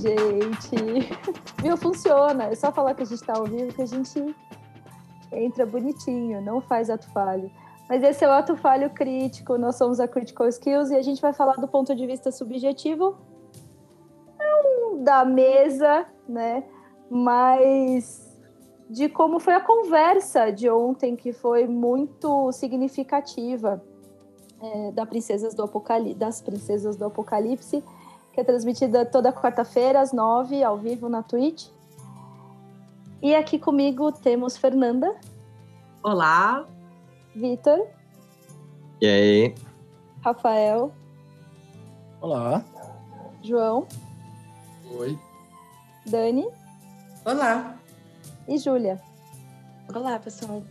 gente. Viu? Funciona. É só falar que a gente está ao vivo que a gente entra bonitinho, não faz ato falho. Mas esse é o ato falho crítico, nós somos a Critical Skills e a gente vai falar do ponto de vista subjetivo, não da mesa, né? Mas de como foi a conversa de ontem, que foi muito significativa é, da Princesas do Apocalipse, das Princesas do Apocalipse, que é transmitida toda quarta-feira, às nove, ao vivo na Twitch. E aqui comigo temos Fernanda. Olá. Vitor. E aí? Rafael. Olá. João. Oi. Dani. Olá. E Júlia. Olá, pessoal.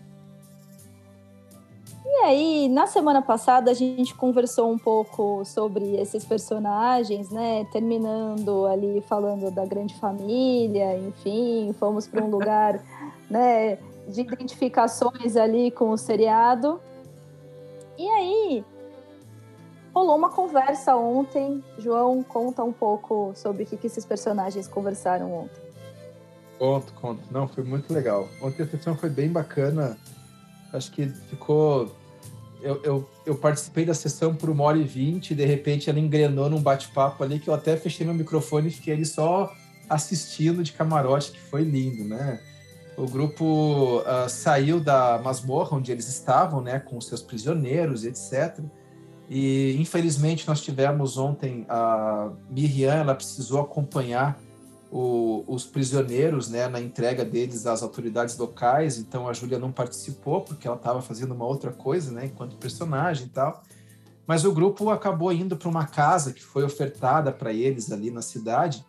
E aí, na semana passada a gente conversou um pouco sobre esses personagens, né? Terminando ali falando da grande família, enfim, fomos para um lugar, né, de identificações ali com o seriado. E aí, rolou uma conversa ontem. João, conta um pouco sobre o que, que esses personagens conversaram ontem. Conto, conto. Não, foi muito legal. Ontem a sessão foi bem bacana. Acho que ficou. Eu, eu, eu participei da sessão por uma hora e vinte, de repente ela engrenou num bate-papo ali que eu até fechei meu microfone e fiquei ali só assistindo de camarote, que foi lindo, né? O grupo uh, saiu da masmorra onde eles estavam, né, com seus prisioneiros, etc. E infelizmente nós tivemos ontem a Miriam, ela precisou acompanhar o, os prisioneiros, né, na entrega deles às autoridades locais. Então a Júlia não participou porque ela estava fazendo uma outra coisa, né, enquanto personagem e tal. Mas o grupo acabou indo para uma casa que foi ofertada para eles ali na cidade.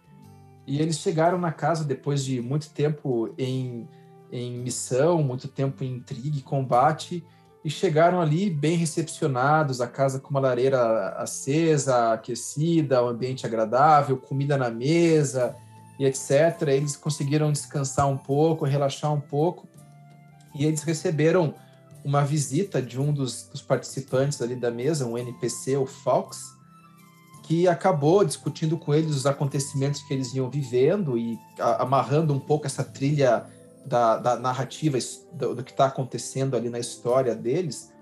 E eles chegaram na casa depois de muito tempo em em missão, muito tempo em intriga e combate, e chegaram ali bem recepcionados, a casa com uma lareira acesa, aquecida, um ambiente agradável, comida na mesa e etc. Eles conseguiram descansar um pouco, relaxar um pouco, e eles receberam uma visita de um dos, dos participantes ali da mesa, um NPC, o Fox, que acabou discutindo com eles os acontecimentos que eles iam vivendo e a, amarrando um pouco essa trilha da, da narrativa do, do que está acontecendo ali na história deles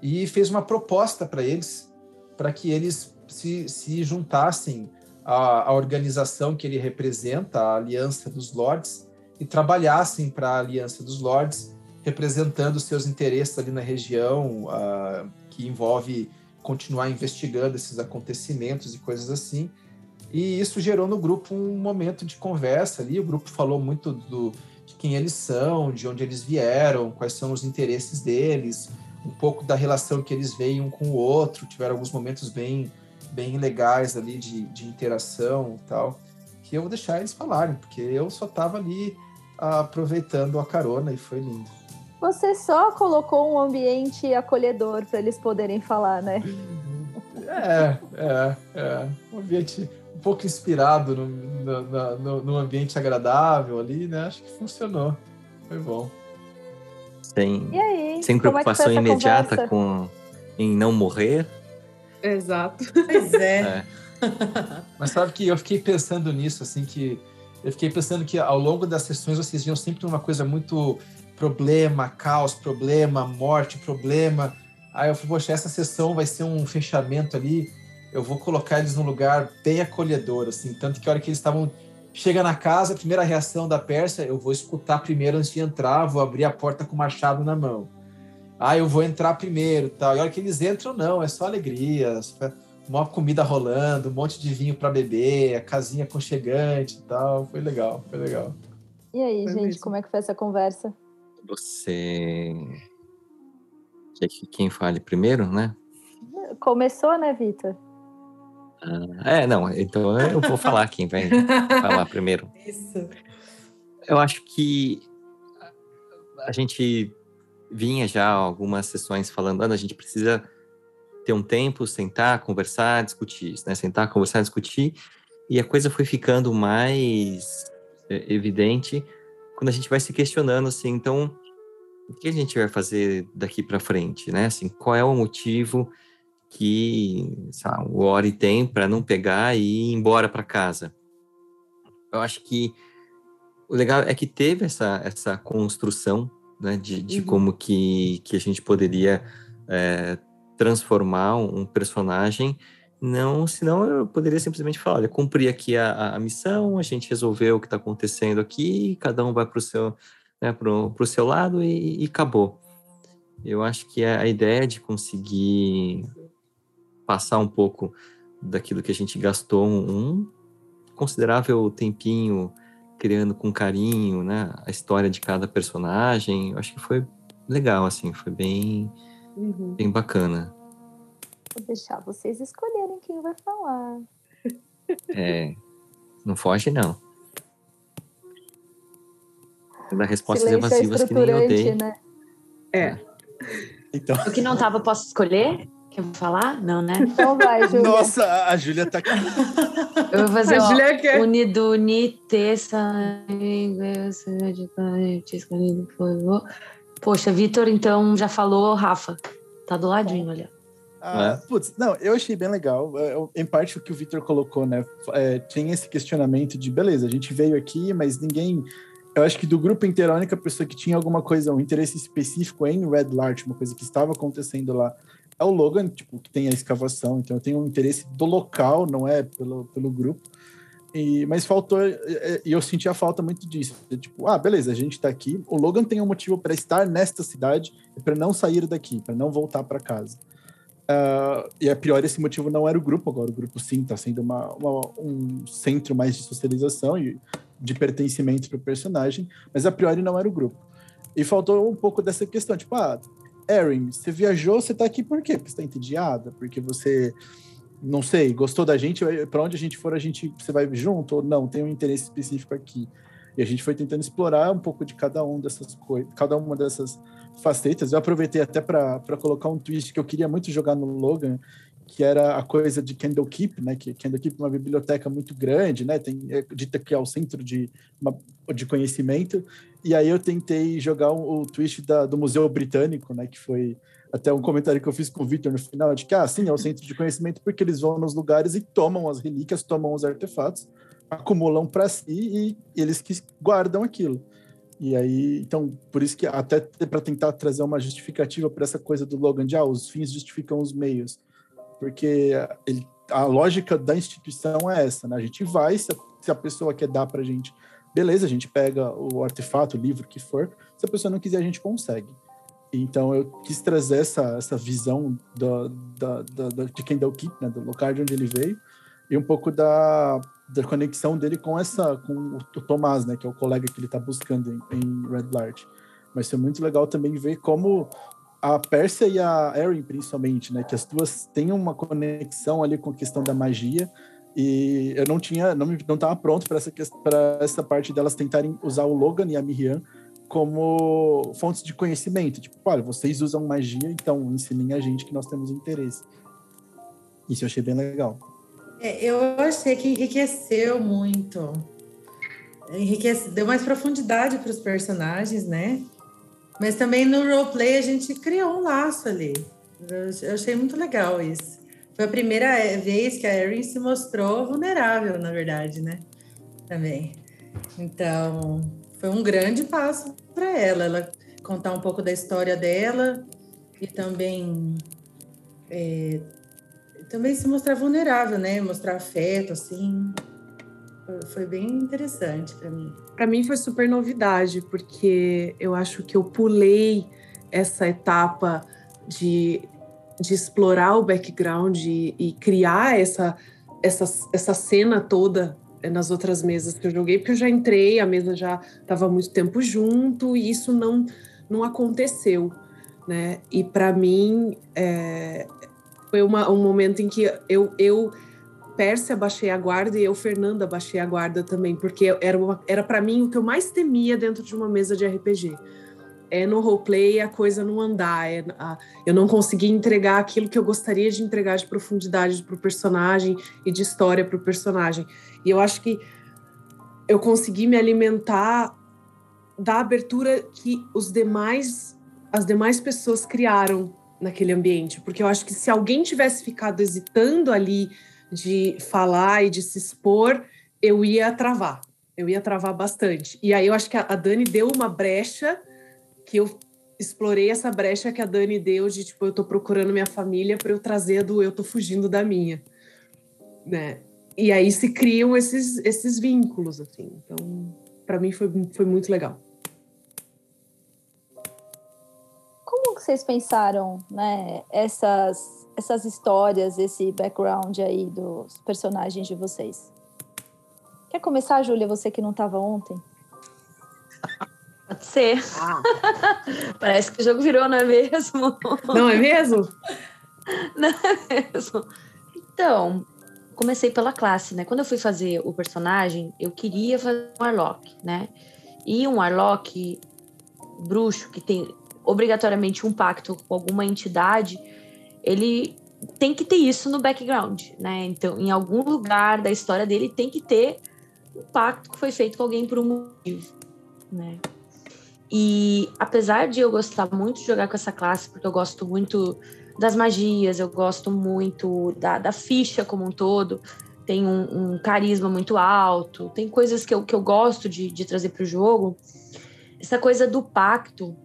e fez uma proposta para eles para que eles se, se juntassem à, à, organização que ele representa, a Aliança dos Lords, e trabalhassem para a Aliança dos Lords, representando seus interesses ali na região, uh, que envolve continuar investigando esses acontecimentos e coisas assim. E isso gerou no grupo um momento de conversa ali. O grupo falou muito do, de quem eles são, de onde eles vieram, quais são os interesses deles, um pouco da relação que eles veem um com o outro. Tiveram alguns momentos bem, bem legais ali de, de interação e tal, que eu vou deixar eles falarem, porque eu só estava ali aproveitando a carona e foi lindo. Você só colocou um ambiente acolhedor para eles poderem falar, né? É, é, é. Um ambiente pouco inspirado no, no, no, no, ambiente agradável ali, né? Acho que funcionou. Foi bom. Sem, aí, sem é preocupação é imediata com em não morrer. Exato. Pois é. é. Mas sabe que eu fiquei pensando nisso, assim, que eu fiquei pensando que ao longo das sessões vocês viam sempre uma coisa muito problema, caos, problema, morte, problema. Aí eu falei, poxa, essa sessão vai ser um fechamento ali eu vou colocar eles num lugar bem acolhedor, assim. Tanto que a hora que eles estavam. Chega na casa, a primeira reação da Pérsia, eu vou escutar primeiro antes de entrar, vou abrir a porta com o machado na mão. Ah, eu vou entrar primeiro tal. E a hora que eles entram, não, é só alegria, uma comida rolando, um monte de vinho para beber, a casinha aconchegante e tal. Foi legal, foi legal. E aí, foi gente, mesmo. como é que foi essa conversa? Você. Quem fale primeiro, né? Começou, né, Vitor? Ah, é, não, então eu vou falar quem vai falar primeiro. Isso. Eu acho que a gente vinha já algumas sessões falando, a gente precisa ter um tempo, sentar, conversar, discutir, né? Sentar, conversar, discutir, e a coisa foi ficando mais é, evidente quando a gente vai se questionando assim, então, o que a gente vai fazer daqui para frente, né? Assim, qual é o motivo que o Ori tem para não pegar e ir embora para casa. eu acho que o legal é que teve essa, essa construção né, de, de uhum. como que, que a gente poderia é, transformar um personagem. Não, senão eu poderia simplesmente falar, olha, cumpri aqui a, a missão, a gente resolveu o que está acontecendo aqui, cada um vai para o seu, né, pro, pro seu lado e, e acabou. Eu acho que a ideia de conseguir passar um pouco daquilo que a gente gastou um considerável tempinho criando com carinho, né, a história de cada personagem, eu acho que foi legal, assim, foi bem, uhum. bem bacana. Vou deixar vocês escolherem quem vai falar. É, não foge não. Dá respostas Silêncio é evasivas que nem eu dei. Né? É. Então. O que não tava, posso escolher? Quer falar? Não, né? Então vai, Júlia. Nossa, a Júlia tá aqui. Eu vou fazer a Júlia quer. Poxa, Vitor, então já falou, Rafa. Tá do ladinho, olha. Ah, é. Putz, não, eu achei bem legal. Em parte o que o Vitor colocou, né? É, tem esse questionamento de beleza, a gente veio aqui, mas ninguém. Eu acho que do grupo inteiro, a única pessoa que tinha alguma coisa, um interesse específico em Red Larch, uma coisa que estava acontecendo lá, é o Logan, tipo, que tem a escavação, então eu tenho um interesse do local, não é pelo, pelo grupo. E, mas faltou, e eu senti a falta muito disso. Tipo, ah, beleza, a gente tá aqui. O Logan tem um motivo para estar nesta cidade e para não sair daqui, para não voltar para casa. Uh, e a priori esse motivo não era o grupo, agora o grupo sim está sendo uma, uma, um centro mais de socialização e de pertencimento para o personagem, mas a priori não era o grupo. E faltou um pouco dessa questão, tipo, ah, Erin, você viajou, você tá aqui por quê? Porque você tá entediada? Porque você, não sei, gostou da gente? Para onde a gente for, a gente, você vai junto? Ou não, tem um interesse específico aqui. E a gente foi tentando explorar um pouco de cada um dessas coisas, cada uma dessas facetas. Eu aproveitei até para colocar um twist que eu queria muito jogar no Logan, que era a coisa de Candlekeep, né? Que Candlekeep é uma biblioteca muito grande, né? Tem é, dita que é o centro de, uma, de conhecimento. E aí eu tentei jogar o, o twist da, do Museu Britânico, né? Que foi até um comentário que eu fiz com o Victor no final, de que, ah, sim, é o centro de conhecimento porque eles vão nos lugares e tomam as relíquias, tomam os artefatos, acumulam para si e eles que guardam aquilo. E aí, então, por isso que até para tentar trazer uma justificativa para essa coisa do Logan de, ah, os fins justificam os meios porque ele, a lógica da instituição é essa, né? A gente vai, se a, se a pessoa quer dar para a gente, beleza, a gente pega o artefato, o livro, o que for. Se a pessoa não quiser, a gente consegue. Então eu quis trazer essa, essa visão do, da, da, de Kendall Keep, né, do lugar de onde ele veio, e um pouco da, da conexão dele com essa com o Tomás, né, que é o colega que ele está buscando em, em Red Large. Vai ser muito legal também ver como a Pérsia e a Erin, principalmente, né? Que as duas têm uma conexão ali com a questão da magia. E eu não tinha, não não estava pronto para essa para essa parte delas tentarem usar o Logan e a Miriam como fontes de conhecimento. Tipo, olha, vocês usam magia, então ensinem a gente que nós temos interesse. Isso eu achei bem legal. É, eu achei que enriqueceu muito. Enriquece, deu mais profundidade para os personagens, né? Mas também no roleplay a gente criou um laço ali. Eu achei muito legal isso. Foi a primeira vez que a Erin se mostrou vulnerável, na verdade, né? Também. Então, foi um grande passo para ela, ela contar um pouco da história dela e também é, também se mostrar vulnerável, né? Mostrar afeto, assim. Foi bem interessante para mim. Para mim foi super novidade, porque eu acho que eu pulei essa etapa de, de explorar o background e, e criar essa, essa, essa cena toda nas outras mesas que eu joguei, porque eu já entrei, a mesa já estava muito tempo junto e isso não, não aconteceu, né? E para mim é, foi uma, um momento em que eu, eu Pérsia baixei a guarda e eu, Fernanda, baixei a guarda também, porque era, era para mim o que eu mais temia dentro de uma mesa de RPG. É no roleplay a coisa não andar, é, a, eu não conseguir entregar aquilo que eu gostaria de entregar de profundidade para o personagem e de história para o personagem. E eu acho que eu consegui me alimentar da abertura que os demais, as demais pessoas criaram naquele ambiente, porque eu acho que se alguém tivesse ficado hesitando ali de falar e de se expor, eu ia travar. Eu ia travar bastante. E aí eu acho que a Dani deu uma brecha que eu explorei essa brecha que a Dani deu de tipo, eu tô procurando minha família para eu trazer do eu tô fugindo da minha, né? E aí se criam esses esses vínculos assim. Então, para mim foi, foi muito legal. Como vocês pensaram, né, essas essas histórias, esse background aí dos personagens de vocês? Quer começar, Júlia, você que não estava ontem? Pode ser. Ah. Parece que o jogo virou, não é mesmo? Não é mesmo? Não é mesmo. Então, comecei pela classe, né? Quando eu fui fazer o personagem, eu queria fazer um Warlock, né? E um Warlock bruxo que tem obrigatoriamente um pacto com alguma entidade, ele tem que ter isso no background, né? Então, em algum lugar da história dele tem que ter um pacto que foi feito com alguém por um motivo, né? E apesar de eu gostar muito de jogar com essa classe, porque eu gosto muito das magias, eu gosto muito da, da ficha como um todo, tem um, um, carisma muito alto, tem coisas que eu, que eu gosto de, de trazer para o jogo. Essa coisa do pacto,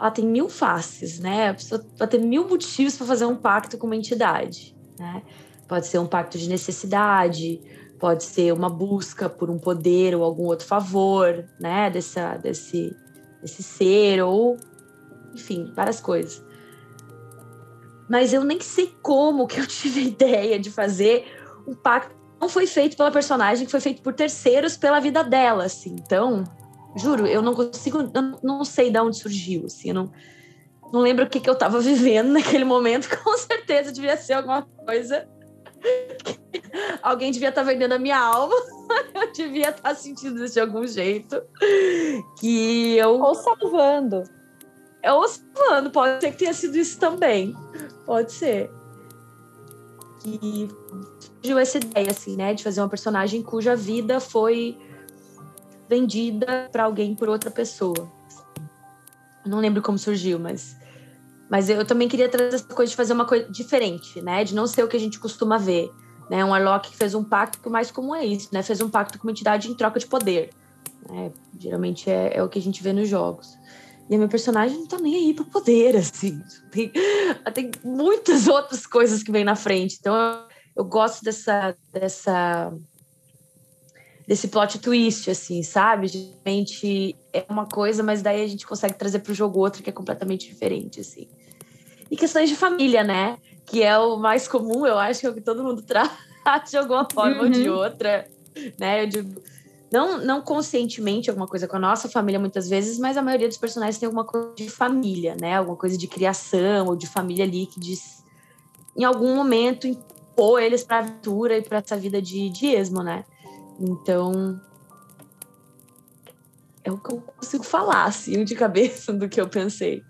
ela tem mil faces, né? A pessoa vai ter mil motivos para fazer um pacto com uma entidade, né? Pode ser um pacto de necessidade, pode ser uma busca por um poder ou algum outro favor, né, dessa, desse, desse ser, ou enfim, várias coisas. Mas eu nem sei como que eu tive a ideia de fazer um pacto. Não foi feito pela personagem, foi feito por terceiros pela vida dela, assim. Então, juro, eu não consigo, eu não sei de onde surgiu, assim, eu não, não lembro o que, que eu estava vivendo naquele momento, com certeza devia ser alguma coisa Alguém devia estar tá vendendo a minha alma. Eu devia estar tá sentindo isso de algum jeito. Que eu. Ou salvando. Ou salvando, pode ser que tenha sido isso também. Pode ser. Que surgiu essa ideia, assim, né? De fazer uma personagem cuja vida foi vendida para alguém por outra pessoa. não lembro como surgiu, mas mas eu também queria trazer essa coisa de fazer uma coisa diferente, né? De não ser o que a gente costuma ver. Né? Um Warlock que fez um pacto, que o mais comum é isso, né? Fez um pacto com uma entidade em troca de poder. Né? Geralmente é, é o que a gente vê nos jogos. E a minha personagem não tá nem aí pro poder, assim. Tem, tem muitas outras coisas que vem na frente. Então eu, eu gosto dessa, dessa desse plot twist, assim, sabe? Geralmente é uma coisa, mas daí a gente consegue trazer para o jogo outra que é completamente diferente, assim. E questões de família, né? Que é o mais comum, eu acho que é o que todo mundo traz de alguma forma uhum. ou de uhum. outra, né? Eu digo, não, não conscientemente alguma coisa com a nossa família muitas vezes, mas a maioria dos personagens tem alguma coisa de família, né? Alguma coisa de criação ou de família ali que diz, em algum momento impor eles para aventura e para essa vida de, de esmo, né? Então, é o que eu consigo falar, assim, de cabeça do que eu pensei.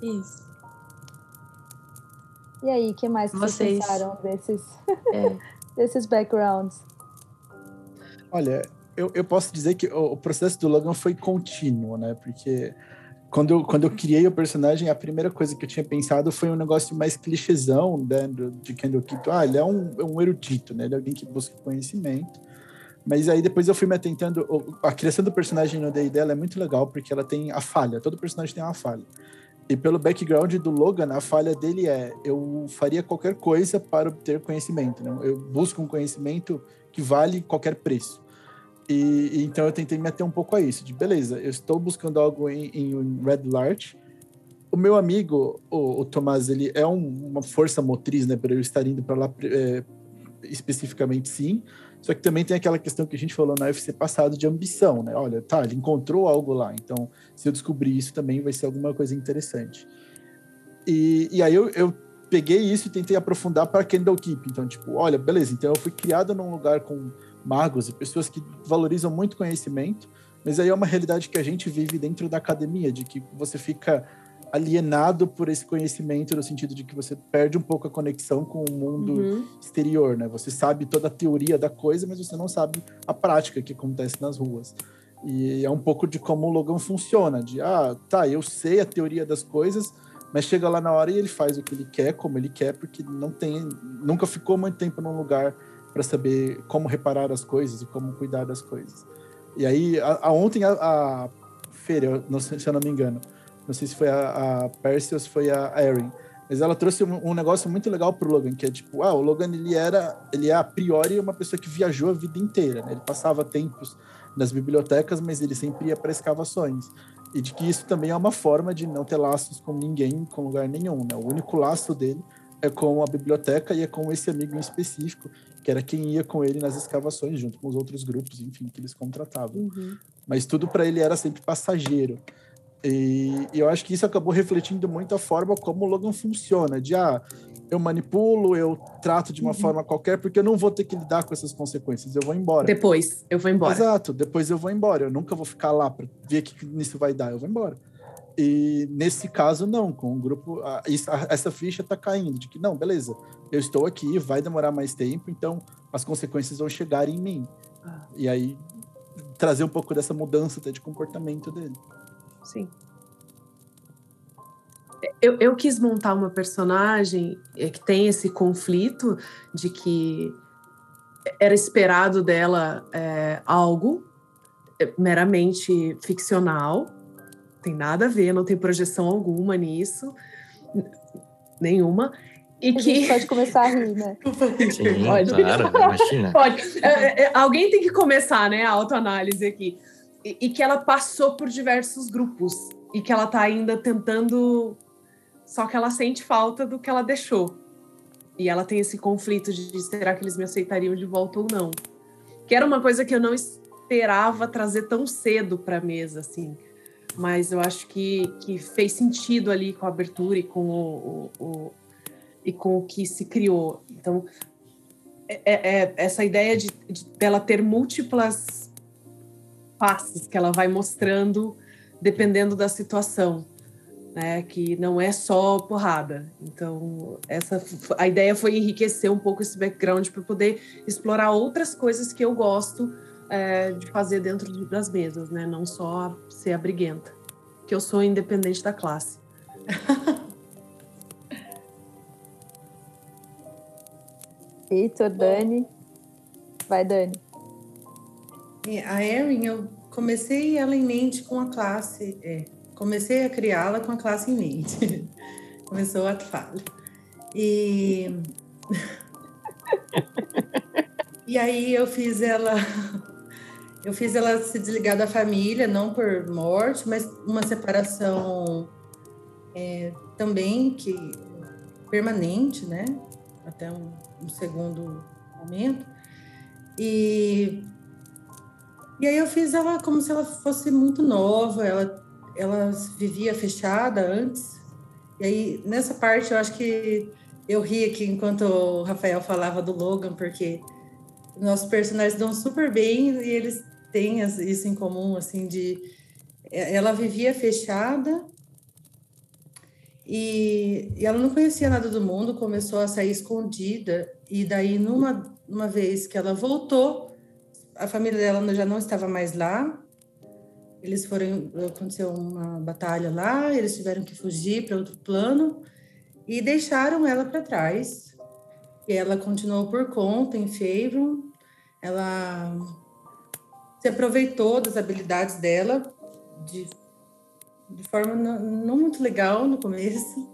Isso. E aí, o que mais vocês, vocês pensaram desses, é. desses backgrounds? Olha, eu, eu posso dizer que o, o, processo do Logan foi contínuo, né? Porque quando eu, quando eu criei o personagem, a primeira coisa que eu tinha pensado foi um negócio mais clichêzão né, de Kendall Kito. Ah, ele é um, é um erudito, né? Ele é alguém que busca conhecimento. Mas aí depois eu fui me atentando. A criação do personagem no Day dela é muito legal, porque ela tem a falha. Todo personagem tem uma falha. E pelo background do Logan, a falha dele é: eu faria qualquer coisa para obter conhecimento. Né? Eu busco um conhecimento que vale qualquer preço. E, e, então eu tentei me ater um pouco a isso, de beleza, eu estou buscando algo em, em Red Larch. O meu amigo, o, o Tomás, ele é um, uma força motriz, né, para eu estar indo para lá é, especificamente, sim. Só que também tem aquela questão que a gente falou na UFC passado de ambição, né? Olha, tá, ele encontrou algo lá, então se eu descobrir isso também vai ser alguma coisa interessante. E, e aí eu, eu peguei isso e tentei aprofundar para Kendall Keep. Então, tipo, olha, beleza, então eu fui criado num lugar com magos e pessoas que valorizam muito conhecimento, mas aí é uma realidade que a gente vive dentro da academia, de que você fica alienado por esse conhecimento no sentido de que você perde um pouco a conexão com o mundo uhum. exterior, né? Você sabe toda a teoria da coisa, mas você não sabe a prática que acontece nas ruas. E é um pouco de como o Logan funciona, de ah, tá, eu sei a teoria das coisas, mas chega lá na hora e ele faz o que ele quer, como ele quer, porque não tem, nunca ficou muito tempo num lugar para saber como reparar as coisas e como cuidar das coisas. E aí, a, a ontem, a, a feira, não sei, se eu não me engano, não sei se foi a, a ou se foi a Erin, mas ela trouxe um, um, negócio muito legal pro Logan, que é tipo, ah, o Logan ele era, ele é a priori uma pessoa que viajou a vida inteira, né? Ele passava tempos nas bibliotecas, mas ele sempre ia para escavações. E de que isso também é uma forma de não ter laços com ninguém, com lugar nenhum, né? O único laço dele é com a biblioteca e é com esse amigo em específico, que era quem ia com ele nas escavações, junto com os outros grupos, enfim, que eles contratavam. Uhum. Mas tudo para ele era sempre passageiro. E, e, eu acho que isso acabou refletindo muito a forma como o Logan funciona, de ah, eu manipulo, eu trato de uma uhum. forma qualquer, porque eu não vou ter que lidar com essas consequências, eu vou embora. Depois, eu vou embora. Exato, depois eu vou embora, eu nunca vou ficar lá para ver o que isso vai dar, eu vou embora. E nesse caso, não, com o grupo, a, a, essa ficha está caindo, de que não, beleza, eu estou aqui, vai demorar mais tempo, então as consequências vão chegar em mim. Ah. E aí trazer um pouco dessa mudança até de comportamento dele. Sim. Eu, eu quis montar uma personagem é, que tem esse conflito de que era esperado dela é, algo é, meramente ficcional, tem nada a ver, não tem projeção alguma nisso, nenhuma. E a que pode começar a rir, né? Sim, pode. claro, imagina. Pode. É, é, alguém tem que começar, né, a autoanálise aqui e, que ela passou por diversos grupos e que ela tá ainda tentando só que ela sente falta do que ela deixou. E ela tem esse conflito de será que eles me aceitariam de volta ou não. Que era uma coisa que eu não esperava trazer tão cedo para a mesa, assim. Mas eu acho que, que fez sentido ali com a abertura e com o, o, o e com o que se criou. Então, é, é, é essa ideia de, de dela ter múltiplas passos que ela vai mostrando dependendo da situação, né? Que não é só porrada. Então, essa a ideia foi enriquecer um pouco esse background para poder explorar outras coisas que eu gosto é, de fazer dentro das mesas, né? Não só ser a briguenta, que eu sou independente da classe. Vitor, Dani. Vai, Dani. É, a Erin, eu comecei ela em mente com a classe, é, comecei a criá-la com a classe em mente. Começou a falha. E e aí eu fiz ela eu fiz ela se desligar da família, não por morte, mas uma separação é, também que permanente, né? Até um, um segundo momento. E e aí eu fiz ela como se ela fosse muito nova, ela, ela vivia fechada antes. E aí, nessa parte, eu acho que eu ri aqui enquanto o Rafael falava do Logan, porque nossos personagens dão super bem e eles têm isso em comum, assim, de... Ela vivia fechada e, e ela não conhecia nada do mundo, começou a sair escondida. E daí, numa, numa vez que ela voltou, a família dela já não estava mais lá. Eles foram, aconteceu uma batalha lá, eles tiveram que fugir para outro plano e deixaram ela para trás. E ela continuou por conta em Favorn. Ela se aproveitou das habilidades dela de, de forma não, não muito legal no começo.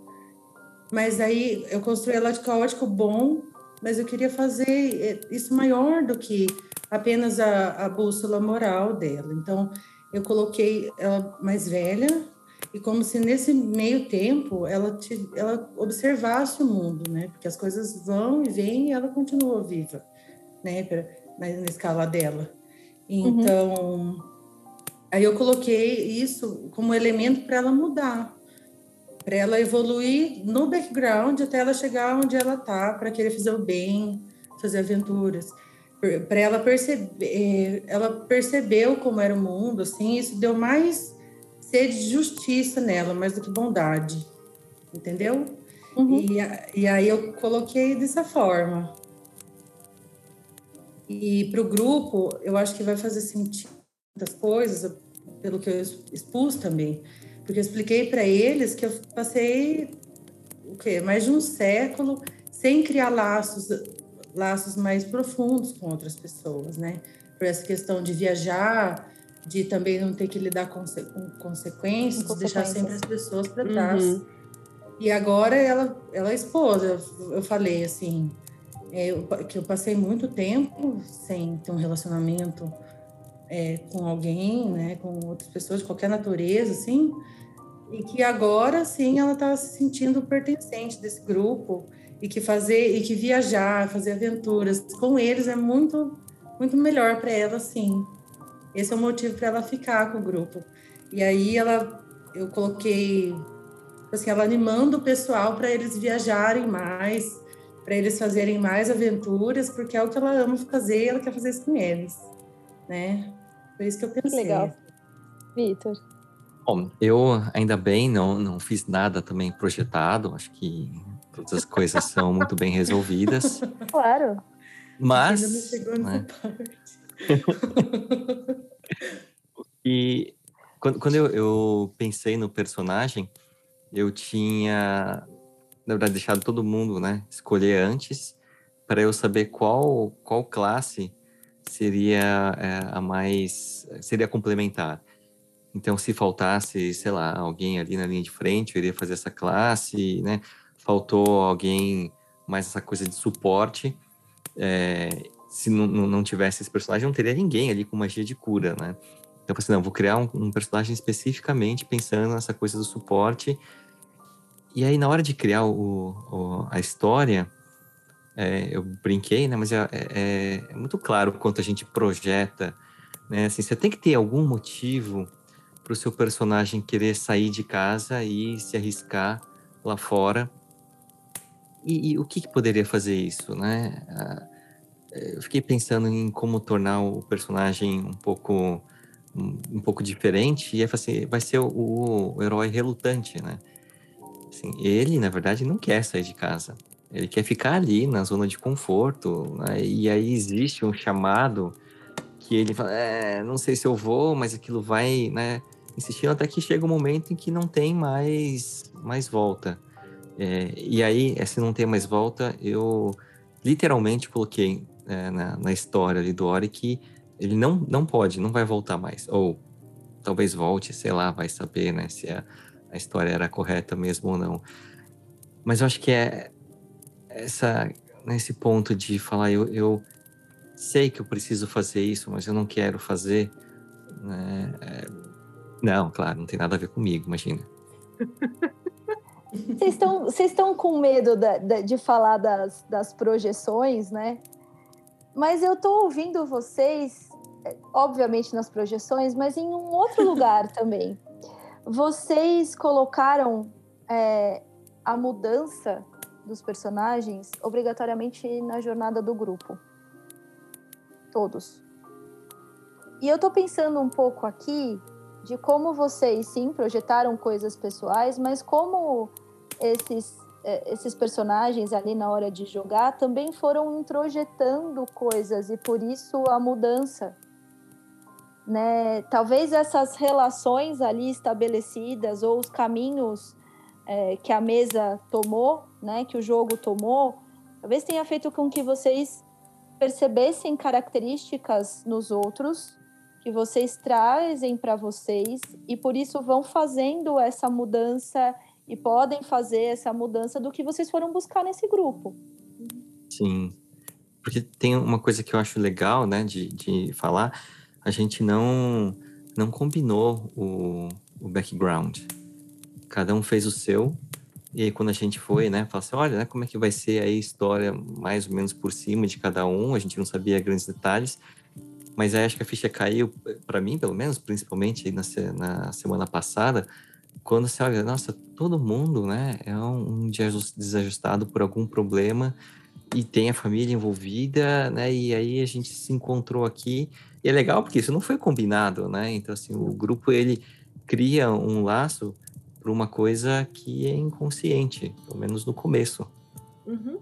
Mas aí eu construí ela de caótico bom, mas eu queria fazer isso maior do que apenas a, a bússola moral dela. Então, eu coloquei ela mais velha e como se nesse meio tempo ela, te, ela observasse o mundo, né? Porque as coisas vão e vêm e ela continua viva, né? Na, na escala dela. Então, uhum. aí eu coloquei isso como elemento para ela mudar, para ela evoluir no background até ela chegar onde ela tá, para querer fazer o bem, fazer aventuras para ela perceber, é, ela percebeu como era o mundo, assim, isso deu mais sede de justiça nela, mais do que bondade, entendeu? Uhum. E, e aí eu coloquei dessa forma. E para o grupo, eu acho que vai fazer sentido das coisas, pelo que eu expus também, porque eu expliquei para eles que eu passei o quê? Mais de um século sem criar laços laços mais profundos com outras pessoas, né? Por essa questão de viajar, de também não ter que lidar com, com consequências, de deixar sempre as pessoas para trás. Uhum. E agora ela, ela é esposa. Eu falei assim, eu, que eu passei muito tempo sem ter um relacionamento é, com alguém, né, com outras pessoas de qualquer natureza, assim, e que agora sim ela está se sentindo pertencente desse grupo e que fazer e que viajar, fazer aventuras com eles é muito muito melhor para ela, sim. Esse é o motivo para ela ficar com o grupo. E aí ela eu coloquei assim, ela animando o pessoal para eles viajarem mais, para eles fazerem mais aventuras, porque é o que ela ama fazer, ela quer fazer isso com eles, né? Foi isso que eu pensei. legal. Vitor. Bom, eu ainda bem não, não fiz nada também projetado, acho que todas as coisas são muito bem resolvidas. Claro. Mas. Ainda não chegou nessa né? parte. e quando, quando eu, eu pensei no personagem, eu tinha, na verdade, deixado todo mundo, né, escolher antes para eu saber qual qual classe seria é, a mais seria complementar. Então, se faltasse, sei lá, alguém ali na linha de frente, eu iria fazer essa classe, né? Faltou alguém mais essa coisa de suporte. É, se não, não tivesse esse personagem, não teria ninguém ali com magia de cura, né? Então, eu falei assim, não, vou criar um, um personagem especificamente pensando nessa coisa do suporte e aí, na hora de criar o, o a história, é, eu brinquei, né? Mas é, é, é, muito claro quanto a gente projeta, né? Assim, você tem que ter algum motivo para o seu personagem querer sair de casa e se arriscar lá fora. E, e o que, que, poderia fazer isso, né? Ah, eu fiquei pensando em como tornar o personagem um pouco um, um pouco diferente e assim, vai ser o, o herói relutante, né? Assim, ele, na verdade, não quer sair de casa. Ele quer ficar ali na zona de conforto. Né? E aí existe um chamado que ele fala: é, não sei se eu vou, mas aquilo vai, né? Insistindo até que chega um momento em que não tem mais, mais volta. É, e aí, se não tem mais volta, eu literalmente coloquei é, na, na, história ali do Ori que ele não, não pode, não vai voltar mais. Ou talvez volte, sei lá, vai saber, né? Se a, a história era correta mesmo ou não. Mas eu acho que é essa nesse ponto de falar eu, eu sei que eu preciso fazer isso, mas eu não quero fazer. Né? É, não, claro, não tem nada a ver comigo, imagina. Vocês estão, vocês estão com medo da, da, de falar das, das projeções, né? Mas eu estou ouvindo vocês, é, obviamente nas projeções, mas em um outro lugar também. Vocês colocaram é, a mudança dos personagens obrigatoriamente na jornada do grupo. Todos. E eu tô pensando um pouco aqui de como vocês, sim, projetaram coisas pessoais, mas como esses, é, esses personagens ali na hora de jogar também foram introjetando coisas e por isso a mudança né? Talvez essas relações ali estabelecidas ou os caminhos é, que a mesa tomou, né? Que o jogo tomou, talvez tenha feito com que vocês percebessem características nos outros que vocês trazem para vocês e por isso vão fazendo essa mudança e podem fazer essa mudança do que vocês foram buscar nesse grupo. Sim, porque tem uma coisa que eu acho legal, né, de, de falar a gente não não combinou o, o background. Cada um fez o seu. E aí, quando a gente foi, né, falou assim: olha, né, como é que vai ser aí a história mais ou menos por cima de cada um. A gente não sabia grandes detalhes. Mas aí acho que a ficha caiu, para mim, pelo menos, principalmente na, na semana passada, quando você olha, nossa, todo mundo, né, é um, um desajustado por algum problema e tem a família envolvida, né, e aí a gente se encontrou aqui e é legal porque isso não foi combinado, né? Então, assim, o grupo, ele cria um laço para uma coisa que é inconsciente, pelo menos no começo. Uhum.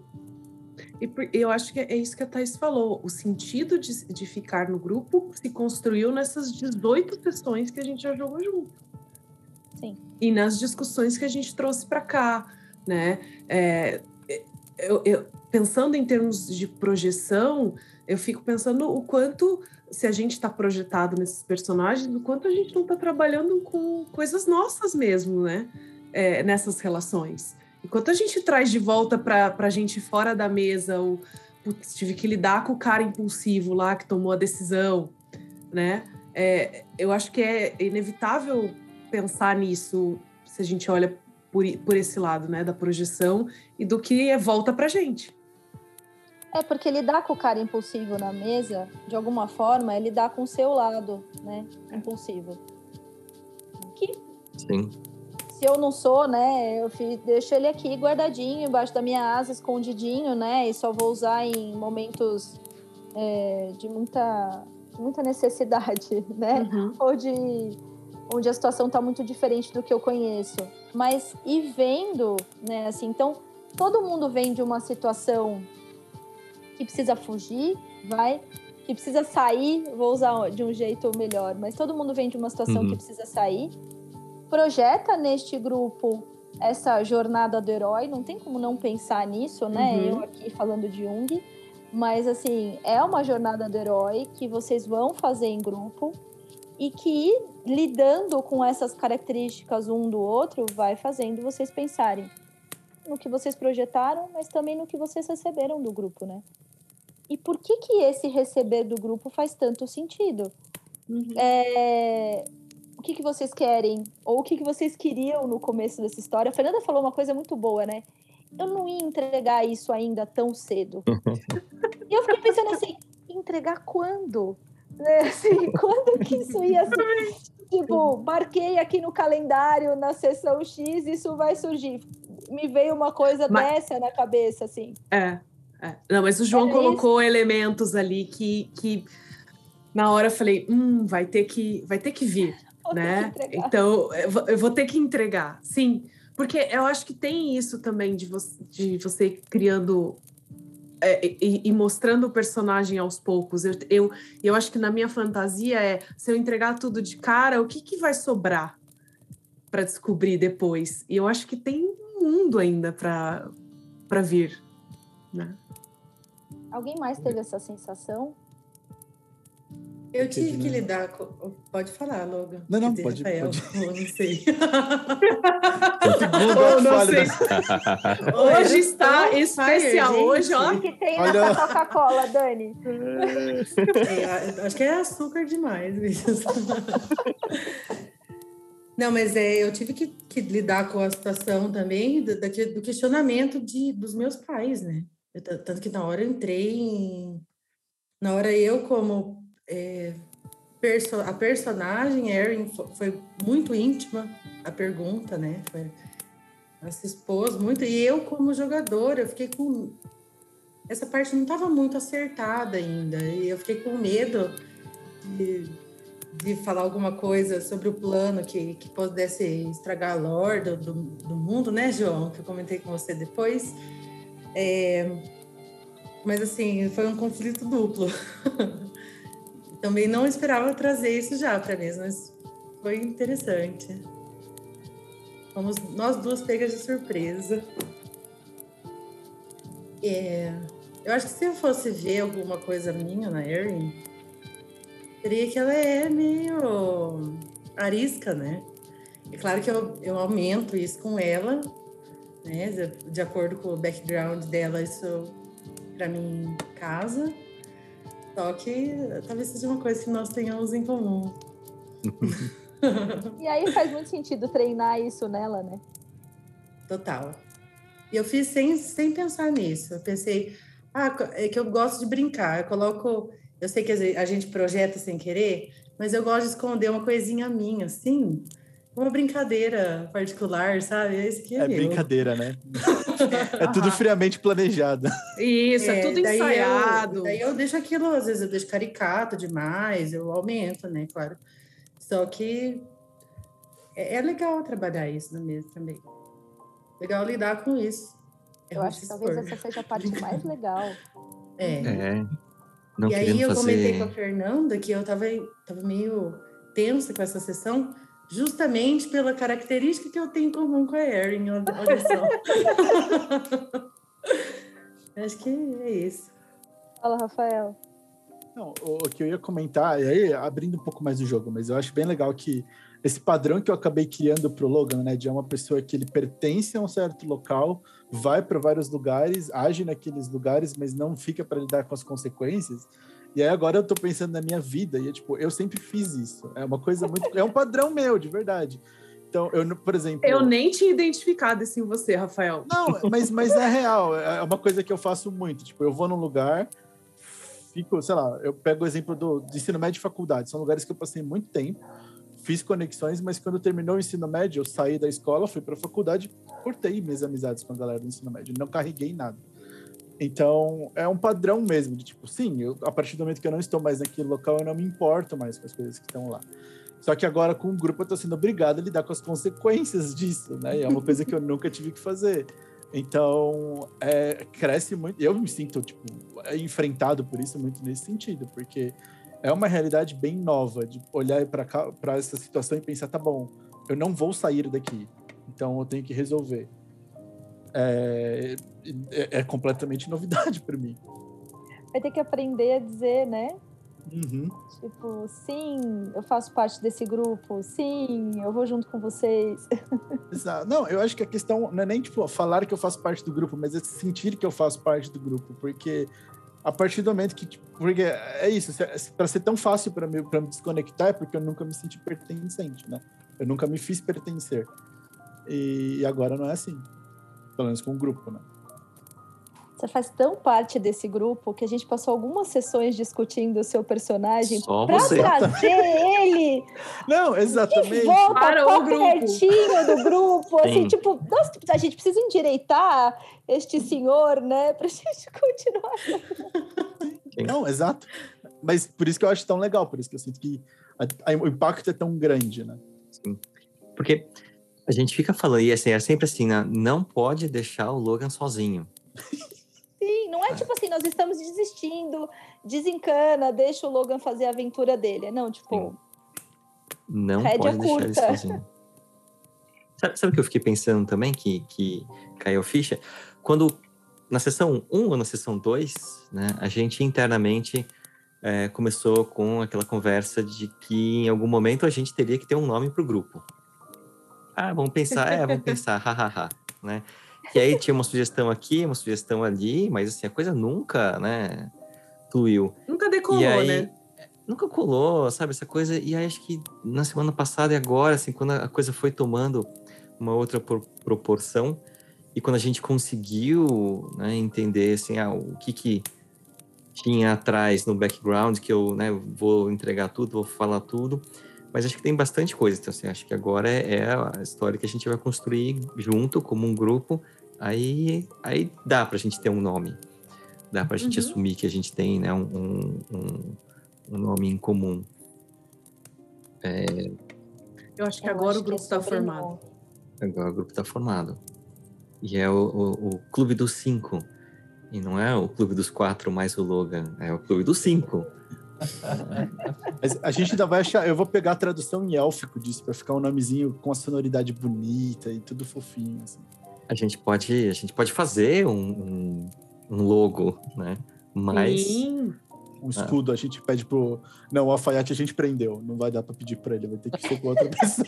E eu acho que é isso que a Thais falou. O sentido de, de ficar no grupo se construiu nessas 18 sessões que a gente já jogou junto. Sim. E nas discussões que a gente trouxe para cá, né? É, eu, eu, pensando em termos de projeção, eu fico pensando o quanto, se a gente está projetado nesses personagens, o quanto a gente não está trabalhando com coisas nossas mesmo, né? É, nessas relações. Enquanto a gente traz de volta para a gente fora da mesa o putz, tive que lidar com o cara impulsivo lá que tomou a decisão, né? É, eu acho que é inevitável pensar nisso se a gente olha por, por esse lado, né, da projeção e do que é volta pra gente. É, porque lidar com o cara impulsivo na mesa, de alguma forma, é lidar com o seu lado, né, impulsivo. Que, Sim. se eu não sou, né, eu deixo ele aqui guardadinho, embaixo da minha asa, escondidinho, né, e só vou usar em momentos é, de muita, muita necessidade, né, Uhum. ou de onde a situação está muito diferente do que eu conheço. Mas e vendo, né, assim, então todo mundo vem de uma situação que precisa fugir, vai, que precisa sair, vou usar de um jeito melhor, mas todo mundo vem de uma situação Uhum. que precisa sair, projeta neste grupo essa jornada do herói, não tem como não pensar nisso, né? Uhum. Eu aqui falando de Jung, mas assim, é uma jornada do herói que vocês vão fazer em grupo e que lidando com essas características um do outro vai fazendo vocês pensarem no que vocês projetaram, mas também no que vocês receberam do grupo, né? E por que que esse receber do grupo faz tanto sentido? É, O que que vocês querem? Ou o que que vocês queriam no começo dessa história? A Fernanda falou uma coisa muito boa, né? Eu não ia entregar isso ainda tão cedo. e eu fiquei pensando assim, entregar quando? Né? Assim, quando que isso ia ser? Tipo, marquei aqui no calendário, na sessão X, isso vai surgir. Me veio uma coisa Mas- dessa na cabeça, assim. É, é. Não, mas o João Era colocou elementos ali que, que na hora eu falei, hum, vai ter que, vai ter que vir, Vou né? que. Então eu vou, eu vou ter que entregar, sim, porque eu acho que tem isso também de você, de você criando é, e, e mostrando o personagem aos poucos. Eu, eu, eu acho que na minha fantasia é se eu entregar tudo de cara, o que, que vai sobrar para descobrir depois? E eu acho que tem um mundo ainda para vir, né? Alguém mais teve essa sensação? Eu tive que né? lidar com. Pode falar, Logan. Não, não, pode- Rafael, pode. Eu não sei. Oh, não sei. Hoje está especial. gente. Hoje, ó. O que tem Olha- nessa Coca-Cola, Dani? É, acho que é açúcar demais. Não, mas é, eu tive que, que lidar com a situação também do, do questionamento de, dos meus pais, né? Eu tanto que na hora eu entrei em. Na hora eu, como é, perso, a personagem, Erin, fo- foi muito íntima a pergunta, né? Foi, ela se expôs muito. E eu, como jogadora, eu fiquei com. Essa parte não estava muito acertada ainda. E eu fiquei com medo de, de falar alguma coisa sobre o plano que, que pudesse estragar a lore do, do, do mundo, né, João? Que eu comentei com você depois. É, mas, assim, foi um conflito duplo. Também não esperava trazer isso já para mim, mas foi interessante. Fomos nós duas pegas de surpresa. É, eu acho que se eu fosse ver alguma coisa minha na Erin, seria que ela é meio arisca, né? É claro que eu, eu aumento isso com ela, né? De, de acordo com o background dela, isso para mim casa. Só que talvez seja uma coisa que nós tenhamos em comum. E aí faz muito sentido treinar isso nela, né? Total. E eu fiz sem, sem pensar nisso. Eu pensei, ah, é que eu gosto de brincar. Eu coloco. Eu sei que a gente projeta sem querer, mas eu gosto de esconder uma coisinha minha, assim. Uma brincadeira particular, sabe? Esse é, É meu. brincadeira, né? É tudo friamente planejado. Isso, é, É, tudo daí ensaiado. Eu, daí eu deixo aquilo, às vezes eu deixo caricato demais, eu aumento, né? Claro. Só que é, é legal trabalhar isso na mesa também. Legal lidar com isso. É Eu acho que talvez essa seja a parte mais legal. É. É. Não e aí eu comentei fazer. com a Fernanda que eu tava, tava meio tensa com essa sessão, justamente pela característica que eu tenho em comum com a Erin. Olha só. Acho que é isso. Fala, Rafael. Não, o, que eu ia comentar, e aí abrindo um pouco mais o jogo, mas eu acho bem legal que esse padrão que eu acabei criando pro Logan, né, de é uma pessoa que ele pertence a um certo local, vai para vários lugares, age naqueles lugares, mas não fica para lidar com as consequências. E aí agora eu tô pensando na minha vida e é, tipo, eu sempre fiz isso. É uma coisa muito, é um padrão meu, de verdade. Então, eu, por exemplo. Eu nem tinha identificado isso em você, Rafael. Não, mas, mas é real. É uma coisa que eu faço muito. Tipo, eu vou num lugar, fico, sei lá, eu pego o exemplo do, do ensino médio e faculdade. São lugares que eu passei muito tempo, fiz conexões, mas quando terminou o ensino médio, eu saí da escola, fui para a faculdade, cortei minhas amizades com a galera do ensino médio, não carreguei nada. Então, é um padrão mesmo, de tipo, sim, eu, a partir do momento que eu não estou mais naquele local, eu não me importo mais com as coisas que estão lá. Só que agora com o grupo eu tô sendo obrigado a lidar com as consequências disso, né? E é uma coisa que eu nunca tive que fazer. Então, é, cresce muito. Eu me sinto, tipo, enfrentado por isso muito nesse sentido, porque é uma realidade bem nova de olhar para essa situação e pensar, tá bom, eu não vou sair daqui, então eu tenho que resolver. É, é, é completamente novidade para mim. Vai ter que aprender a dizer, né? Uhum. Tipo, sim, eu faço parte desse grupo, sim, eu vou junto com vocês. Não, eu acho que a questão não é nem tipo, falar que eu faço parte do grupo, mas é sentir que eu faço parte do grupo, porque a partir do momento que. Tipo, porque é isso, para ser tão fácil para mim, me desconectar, é porque eu nunca me senti pertencente, né? Eu nunca me fiz pertencer. E agora não é assim. Pelo menos com o grupo, né? Você faz tão parte desse grupo que a gente passou algumas sessões discutindo o seu personagem para trazer ele. Não, exatamente. De volta para o pertinho do grupo, assim, Sim. tipo, nossa, a gente precisa endireitar este senhor, né, para a gente continuar. Não, exato. Mas por isso que eu acho tão legal, por isso que eu sinto que a, a, o impacto é tão grande, né? Sim. Porque a gente fica falando, e assim, é sempre assim, né? não pode deixar o Logan sozinho. Sim, não é tipo assim, nós estamos desistindo, desencana, deixa o Logan fazer a aventura dele. Não, tipo. Sim. Não pode deixar curta. ele sozinho. Sabe, sabe o que eu fiquei pensando também, que, que caiu ficha? Quando na sessão 1 ou na sessão 2, né, a gente internamente é, começou com aquela conversa de que em algum momento a gente teria que ter um nome para o grupo. Ah, vamos pensar, é, vamos pensar, hahaha, né? E aí tinha uma sugestão aqui, uma sugestão ali, mas assim, a coisa nunca, né, fluiu. Nunca decolou, aí, né? Nunca colou, sabe, essa coisa. E aí acho que na semana passada e agora, assim, quando a coisa foi tomando uma outra proporção, e quando a gente conseguiu né, entender, assim, ah, o que que tinha atrás no background, que eu né, vou entregar tudo, vou falar tudo, mas acho que tem bastante coisa. Então, assim, acho que agora é, é a história que a gente vai construir junto, como um grupo, aí, aí dá para a gente ter um nome. Dá para a gente uhum. assumir que a gente tem né, um, um, um nome em comum. É... Eu acho que Eu agora acho o grupo está formado. Agora o grupo está formado. E é o, o, o, Clube dos Cinco. E não é o Clube dos Quatro mais o Logan, é o Clube dos Cinco. Mas a gente ainda vai achar. Eu vou pegar a tradução em élfico disso, para ficar um nomezinho com a sonoridade bonita e tudo fofinho. Assim. A gente pode, a gente pode fazer um, um, um logo, né? Mas. Sim. Um escudo, ah. a gente pede pro. Não, o alfaiate a gente prendeu. Não vai dar para pedir para ele, vai ter que ser com outra pessoa.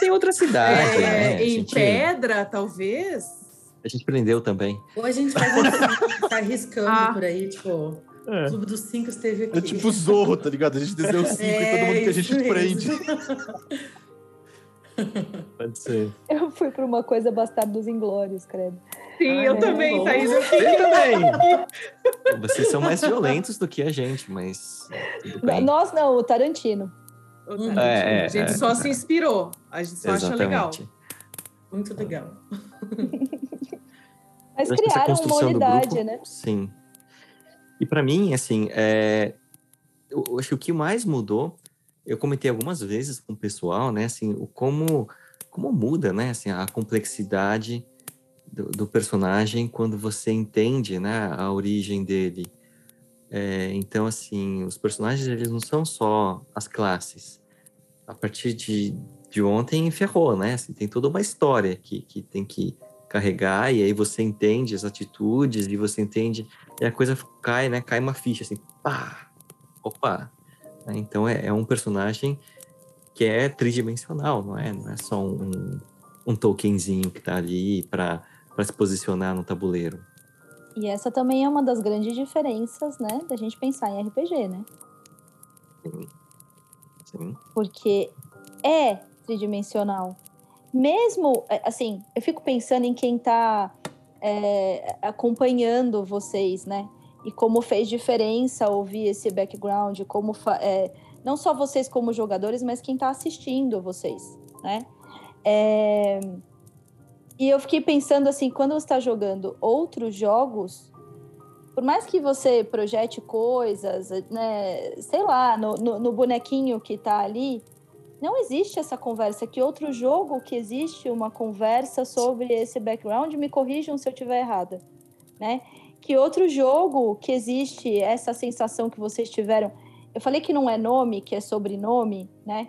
Tem outra cidade. É, né? Em gente... pedra, talvez. A gente prendeu também. Ou a gente faz um tá arriscando ah. por aí, tipo. É. O Clube dos Cinco esteve aqui. É tipo Zorro, tá ligado? A gente desenha os cinco é, e todo mundo que a gente prende. Pode ser. Eu fui para uma coisa Bastardo dos Inglórios, credo. Sim, ah, eu é. também, Thaís. Eu também. Vocês são mais violentos do que a gente, mas. Nós não, o Tarantino. O Tarantino. É, é, a gente é, só se inspirou. A gente só Exatamente. acha legal. Muito legal. Mas criaram uma unidade, grupo, né? Sim. E para mim, assim, é, eu acho que o que mais mudou eu comentei algumas vezes com o pessoal, né, assim, o como como muda, né, assim, a complexidade do, do personagem quando você entende, né, a origem dele. É, então, assim, os personagens eles não são só as classes. A partir de, de ontem ferrou, né? Assim, tem toda uma história que, que tem que carregar, e aí você entende as atitudes, e você entende, e a coisa cai, né? Cai uma ficha, assim, pá! Opa! Então é, é um personagem que é tridimensional, não é? Não é só um, um tokenzinho que está ali para se posicionar no tabuleiro. E essa também é uma das grandes diferenças, né, da gente pensar em RPG, né? Sim. Sim. Porque é tridimensional. Mesmo, é, assim, eu fico pensando em quem está é, acompanhando vocês, né? E como fez diferença ouvir esse background, como é, não só vocês como jogadores, mas quem está assistindo vocês, né? É... E eu fiquei pensando assim, quando você está jogando outros jogos, por mais que você projete coisas, né, sei lá, no, no, no bonequinho que está ali, não existe essa conversa. Que outro jogo que existe uma conversa sobre esse background? Me corrijam se eu estiver errada, né? Que outro jogo que existe essa sensação que vocês tiveram? Eu falei que não é nome, que é sobrenome, né?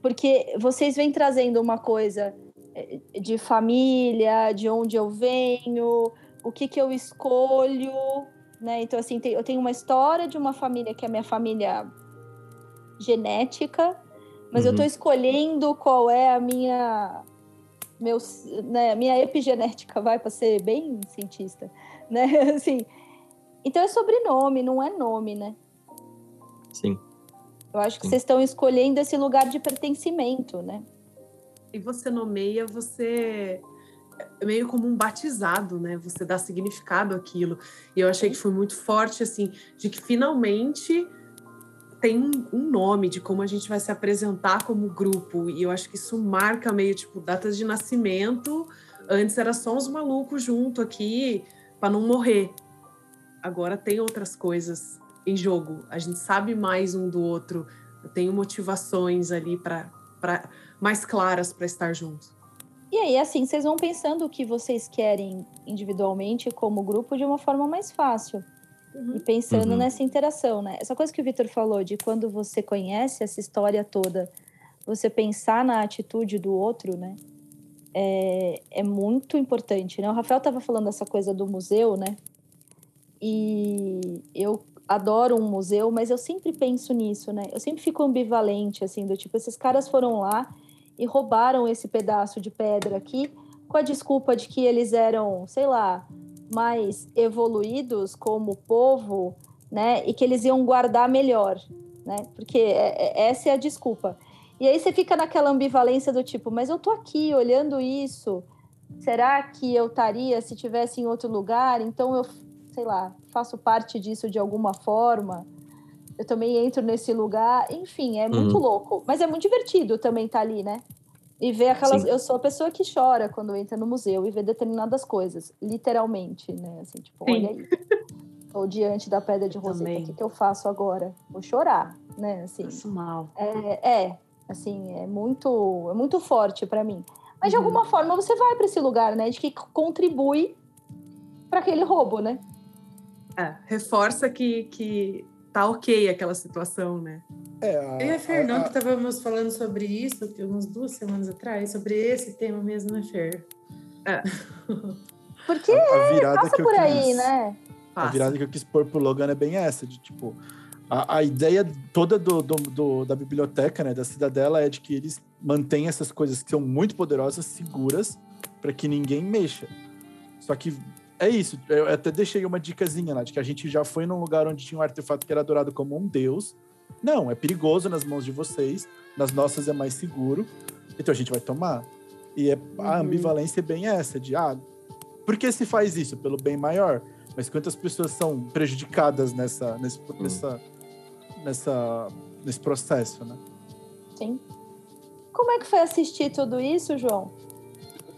Porque vocês vêm trazendo uma coisa eh, de família, de onde eu venho, o que, que eu escolho, né? Então, assim, eu tenho uma história de uma família que é minha família genética, mas uhum. eu estou escolhendo qual é a minha meu, né, minha epigenética, vai para ser bem cientista, né? Assim, então é sobrenome, não é nome, né? Sim. Eu acho que Sim. vocês estão escolhendo esse lugar de pertencimento, né? E você nomeia, você é meio como um batizado, né? Você dá significado àquilo. E eu achei que foi muito forte, assim, de que finalmente tem um nome de como a gente vai se apresentar como grupo. E eu acho que isso marca meio, tipo, datas de nascimento. Antes era só uns malucos junto aqui para não morrer. Agora tem outras coisas em jogo. A gente sabe mais um do outro. Eu tenho motivações ali para mais claras para estar juntos. E aí, assim, vocês vão pensando o que vocês querem individualmente como grupo de uma forma mais fácil. Uhum. E pensando uhum. nessa interação, né? Essa coisa que o Vitor falou de quando você conhece essa história toda, você pensar na atitude do outro, né? É, é muito importante, né? O Rafael estava falando essa coisa do museu, né? E eu adoro um museu, mas eu sempre penso nisso, né? Eu sempre fico ambivalente, assim, do tipo, esses caras foram lá e roubaram esse pedaço de pedra aqui com a desculpa de que eles eram, sei lá, mais evoluídos como povo, né? E que eles iam guardar melhor, né? Porque é, é, essa é a desculpa. E aí você fica naquela ambivalência do tipo, mas eu tô aqui olhando isso, será que eu estaria se tivesse em outro lugar? Então eu sei lá, faço parte disso de alguma forma. Eu também entro nesse lugar. Enfim, é muito uhum. louco. Mas é muito divertido também estar tá ali, né? E ver aquelas. Sim. Eu sou a pessoa que chora quando entra no museu e vê determinadas coisas, literalmente, né? Assim, tipo, Sim. olha aí. Estou diante da pedra de Roseta. O que, que eu faço agora? Vou chorar, né? Assim, Faço mal. É, é, assim, é muito, é muito forte para mim. Mas uhum. de alguma forma você vai para esse lugar, né? De que contribui para aquele roubo, né? É, reforça que, que tá ok aquela situação, né? É, a, Eu e a Fernanda estávamos falando sobre isso umas duas semanas atrás, sobre esse tema mesmo, né, Fer? É. Porque a, a virada passa que por quis, aí, né? A virada que eu quis pôr pro Logan é bem essa, de tipo, a, a ideia toda do, do, do, da biblioteca, né, da cidadela, é de que eles mantêm essas coisas que são muito poderosas, seguras, para que ninguém mexa. Só que é isso. Eu até deixei uma dicasinha lá, de que a gente já foi num lugar onde tinha um artefato que era adorado como um deus. Não, é perigoso nas mãos de vocês, nas nossas é mais seguro, então a gente vai tomar. E é, uhum. a ambivalência é bem essa, de, ah, por que se faz isso? Pelo bem maior. Mas quantas pessoas são prejudicadas nessa, nesse, uhum. nessa, nessa, nesse processo, né? Sim. Como é que foi assistir tudo isso, João?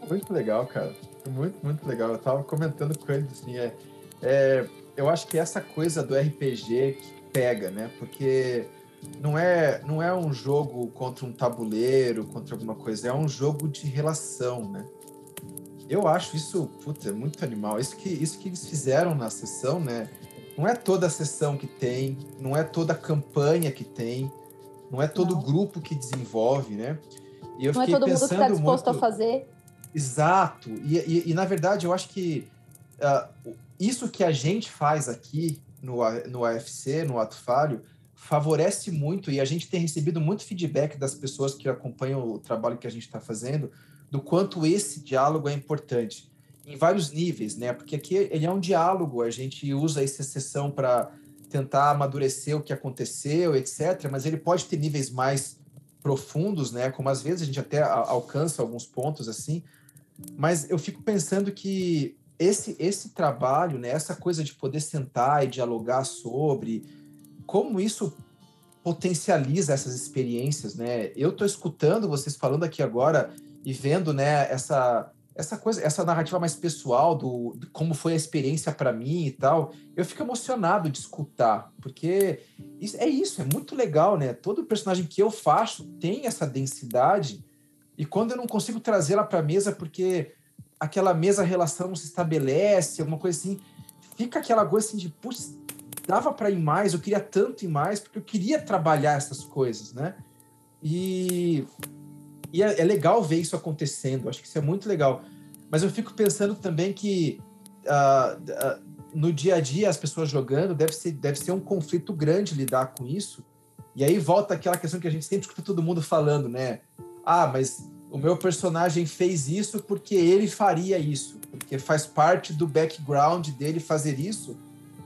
Muito legal, cara. Muito, muito legal. Eu tava comentando com eles, assim, é, é, eu acho que essa coisa do RPG que pega, né? Porque não é, não é um jogo contra um tabuleiro, contra alguma coisa, é um jogo de relação, né? Eu acho isso, puta, é muito animal. Isso que, isso que eles fizeram na sessão, né? Não é toda a sessão que tem, não é toda a campanha que tem, não é todo o grupo que desenvolve, né? E eu não é todo mundo que está disposto muito... a fazer. Exato. E, e, e, na verdade, eu acho que uh, isso que a gente faz aqui no, no AFC, no Ato Falho, favorece muito e a gente tem recebido muito feedback das pessoas que acompanham o trabalho que a gente está fazendo do quanto esse diálogo é importante em vários níveis, né? Porque aqui ele é um diálogo, a gente usa essa sessão para tentar amadurecer o que aconteceu, etc. Mas ele pode ter níveis mais profundos, né? Como às vezes a gente até alcança alguns pontos assim. Mas eu fico pensando que esse esse trabalho, né? Essa coisa de poder sentar e dialogar sobre como isso potencializa essas experiências, né? Eu estou escutando vocês falando aqui agora e vendo, né? Essa essa coisa, essa narrativa mais pessoal do, do como foi a experiência para mim e tal, eu fico emocionado de escutar, porque isso, é isso, é muito legal, né? Todo personagem que eu faço tem essa densidade e quando eu não consigo trazê-la para mesa porque aquela mesa relação não se estabelece, alguma coisa assim, fica aquela coisa assim de, putz, dava para ir mais, eu queria tanto ir mais, porque eu queria trabalhar essas coisas, né? E e é, é, legal ver isso acontecendo, acho que isso é muito legal. Mas eu fico pensando também que uh, uh, no dia a dia, as pessoas jogando, deve ser, deve ser um conflito grande lidar com isso. E aí volta aquela questão que a gente sempre escuta todo mundo falando, né? Ah, mas o meu personagem fez isso porque ele faria isso, porque faz parte do background dele fazer isso,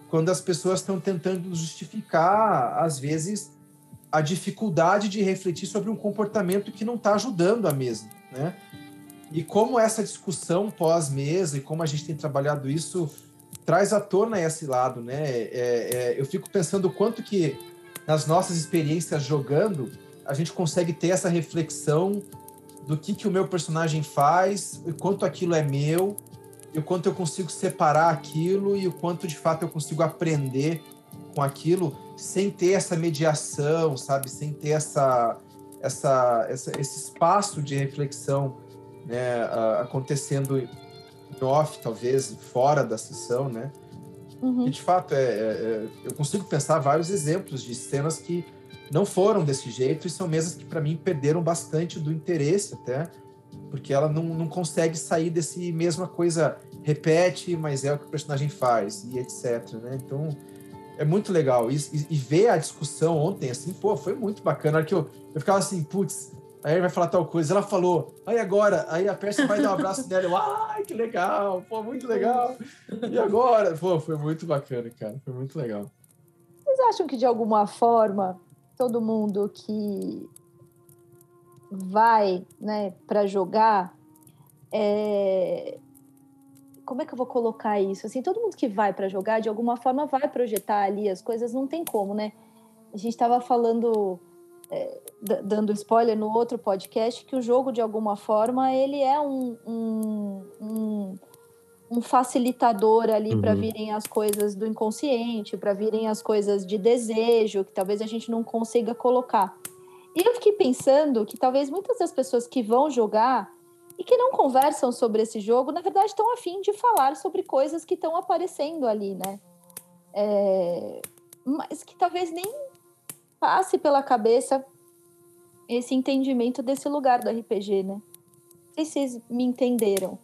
quando as pessoas estão tentando justificar, às vezes, a dificuldade de refletir sobre um comportamento que não está ajudando a mesa, né? E como essa discussão pós-mesa e como a gente tem trabalhado isso traz à tona esse lado, né? É, é, eu fico pensando o quanto que nas nossas experiências jogando a gente consegue ter essa reflexão do que que o meu personagem faz, o quanto aquilo é meu, e o quanto eu consigo separar aquilo e o quanto de fato eu consigo aprender com aquilo sem ter essa mediação, sabe? Sem ter essa, essa, essa esse espaço de reflexão né, acontecendo em off, talvez, fora da sessão, né? Uhum. E, de fato, é, é, é, eu consigo pensar vários exemplos de cenas que não foram desse jeito e são mesas que, para mim, perderam bastante do interesse até, porque ela não, não consegue sair desse mesma coisa, repete, mas é o que o personagem faz, e etc, né? Então, é muito legal. E, e, e, ver a discussão ontem, assim, pô, foi muito bacana. que eu, eu ficava assim, putz, aí ele vai falar tal coisa. Ela falou, aí agora? Aí a Pérsia vai dar um abraço nela. Eu, ai, que legal, pô, muito legal. E agora? Pô, foi muito bacana, cara. Foi muito legal. Vocês acham que de alguma forma todo mundo que vai, né, para jogar é, como é que eu vou colocar isso? Assim, todo mundo que vai para jogar, de alguma forma, vai projetar ali as coisas, não tem como, né? A gente estava falando, é, dando spoiler no outro podcast, que o jogo, de alguma forma, ele é um, um, um, um facilitador ali uhum. para virem as coisas do inconsciente, para virem as coisas de desejo, que talvez a gente não consiga colocar. E eu fiquei pensando que talvez muitas das pessoas que vão jogar e que não conversam sobre esse jogo, na verdade, estão afim de falar sobre coisas que estão aparecendo ali, né? É... Mas que talvez nem passe pela cabeça esse entendimento desse lugar do RPG, né? Não sei se vocês me entenderam.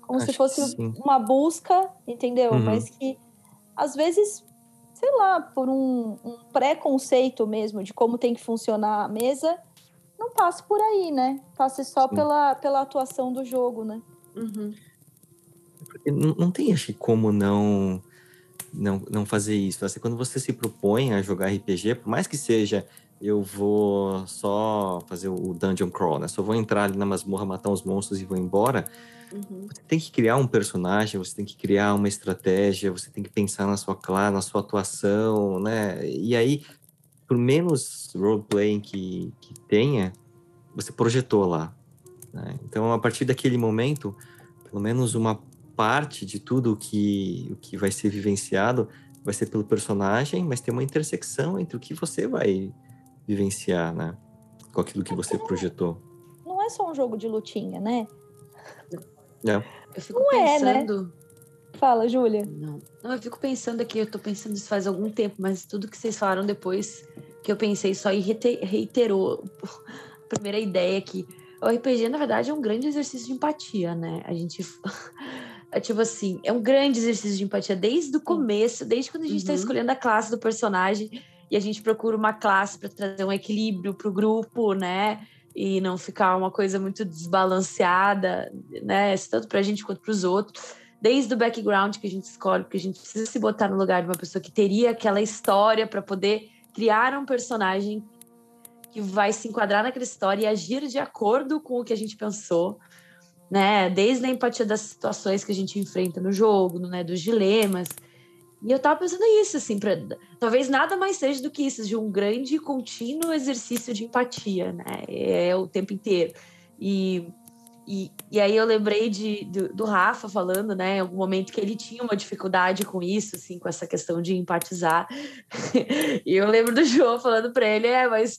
Como Acho se fosse uma busca, entendeu? Uhum. Mas que às vezes, sei lá, por um, um preconceito mesmo de como tem que funcionar a mesa, não passe por aí, né? Passe só pela, pela atuação do jogo, né? Uhum. Não, não tem, acho como não, não, não fazer isso. Assim, quando você se propõe a jogar RPG, por mais que seja eu vou só fazer o dungeon crawl, né? Só vou entrar ali na masmorra, matar os monstros e vou embora. Uhum. Você tem que criar um personagem, você tem que criar uma estratégia, você tem que pensar na sua classe, na sua atuação, né? E aí, por menos roleplaying que, que tenha, você projetou lá. Né? Então, a partir daquele momento, pelo menos uma parte de tudo que, o que vai ser vivenciado vai ser pelo personagem, mas tem uma intersecção entre o que você vai vivenciar, né? Com aquilo que você projetou. Não é só um jogo de lutinha, né? É. Eu fico não pensando... É, né? Fala, Júlia. Não. não, eu fico pensando aqui, eu tô pensando isso faz algum tempo, mas tudo que vocês falaram depois que eu pensei só e reiterou a primeira ideia que o RPG, na verdade, é um grande exercício de empatia, né? A gente. É tipo assim, é um grande exercício de empatia desde o começo, desde quando a gente está Uhum. escolhendo a classe do personagem e a gente procura uma classe para trazer um equilíbrio para o grupo, né? E não ficar uma coisa muito desbalanceada, né? Tanto para a gente quanto para os outros. Desde o background que a gente escolhe, porque a gente precisa se botar no lugar de uma pessoa que teria aquela história para poder criar um personagem que vai se enquadrar naquela história e agir de acordo com o que a gente pensou, né? Desde a empatia das situações que a gente enfrenta no jogo, né? Dos dilemas. E eu tava pensando isso, assim, pra, talvez nada mais seja do que isso, de um grande e contínuo exercício de empatia, né? É o tempo inteiro. E, e, e aí eu lembrei de, do, do Rafa falando, né, em algum momento que ele tinha uma dificuldade com isso, assim, com essa questão de empatizar. e eu lembro do João falando para ele, é, mas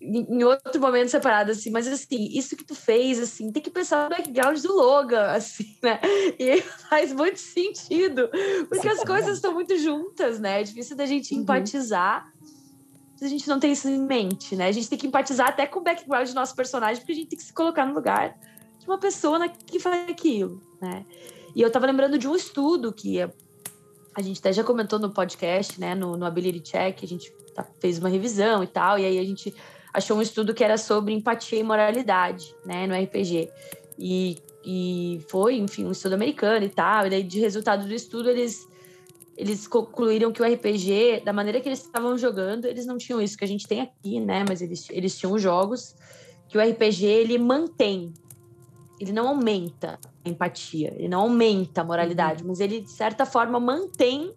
em outro momento separado, assim, mas assim, isso que tu fez, assim, tem que pensar no background do Logan, assim, né? E faz muito sentido, porque as coisas estão muito juntas, né? É difícil da gente Uhum. empatizar se a gente não tem isso em mente, né? A gente tem que empatizar até com o background do nosso personagem, porque a gente tem que se colocar no lugar de uma pessoa que faz aquilo, né? E eu tava lembrando de um estudo que a, a gente até já comentou no podcast, né? No, no Ability Check, a gente tá- fez uma revisão e tal, e aí a gente achou um estudo que era sobre empatia e moralidade, né? No RPG. E, e foi, enfim, um estudo americano e tal, e daí de resultado do estudo eles eles concluíram que o RPG, da maneira que eles estavam jogando, eles não tinham isso que a gente tem aqui, né? Mas eles, eles tinham jogos que o RPG ele mantém, ele não aumenta a empatia, ele não aumenta a moralidade, mas ele de certa forma mantém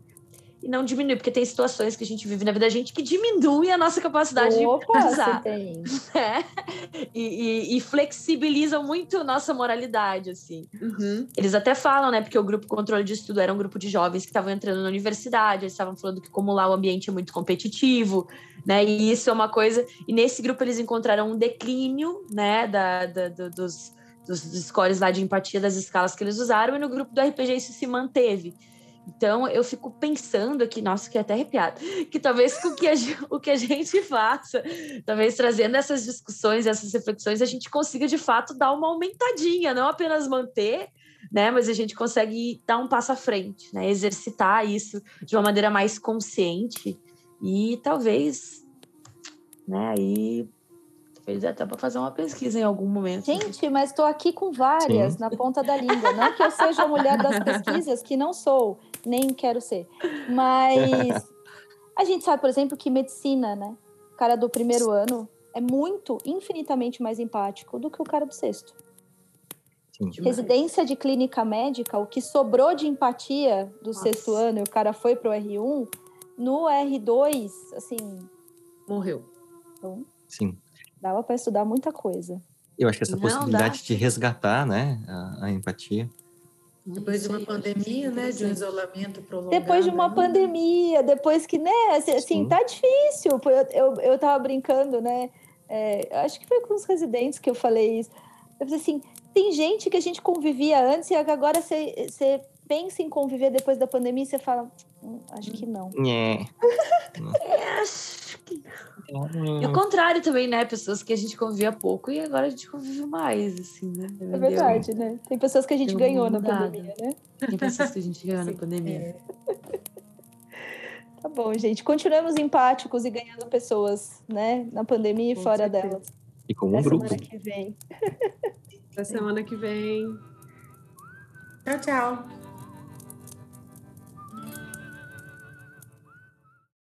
e não diminui, porque tem situações que a gente vive na vida da gente que diminui a nossa capacidade de Opa, você tem. né? E, e- e flexibilizam muito nossa moralidade, assim. Uhum. Eles até falam, né? Porque o grupo controle de estudo era um grupo de jovens que estavam entrando na universidade, eles estavam falando que como lá o ambiente é muito competitivo, né? E isso é uma coisa. E nesse grupo eles encontraram um declínio, né? Da, da- do- dos, dos, scores lá de empatia das escalas que eles usaram, e no grupo do RPG isso se manteve. Então eu fico pensando aqui, nossa, que até arrepiado, que talvez com que a o que a gente faça, talvez trazendo essas discussões, essas reflexões, a gente consiga de fato dar uma aumentadinha, não apenas manter, né? Mas a gente consegue dar um passo à frente, né? Exercitar isso de uma maneira mais consciente e talvez, né? Aí talvez até para fazer uma pesquisa em algum momento. Gente, mas estou aqui com várias Sim. na ponta da língua. Não que eu seja a mulher das pesquisas, que não sou, nem quero ser. Mas a gente sabe, por exemplo, que medicina, né? O cara do primeiro ano é muito, infinitamente mais empático do que o cara do sexto. Sim. Residência de clínica médica, o que sobrou de empatia do Nossa. sexto ano e o cara foi pro R1, no R2, assim, Morreu. então, Sim. Dava para estudar muita coisa. Eu acho que essa Não, dá. possibilidade de resgatar, né, a, a empatia. Depois de uma pandemia, né? De um isolamento prolongado. Depois de uma né? pandemia, depois que, né, assim, assim, Sim. tá difícil. Eu, eu, eu tava brincando, né? é, acho que foi com os residentes que eu falei isso. Eu falei assim, tem gente que a gente convivia antes e agora você você pensa em conviver depois da pandemia e você fala, "Hum, acho que não. É. É, acho E o contrário também, né? Pessoas que a gente convivia pouco e agora a gente convive mais, assim, né? É verdade, né? Tem pessoas que a gente ganhou na pandemia, né? Tem pessoas que a gente ganhou na pandemia. Tá bom, gente. Continuamos empáticos e ganhando pessoas, né? Na pandemia e Com fora certeza. delas. E como um Até grupo. semana que vem. Até semana que vem. Tchau, tchau.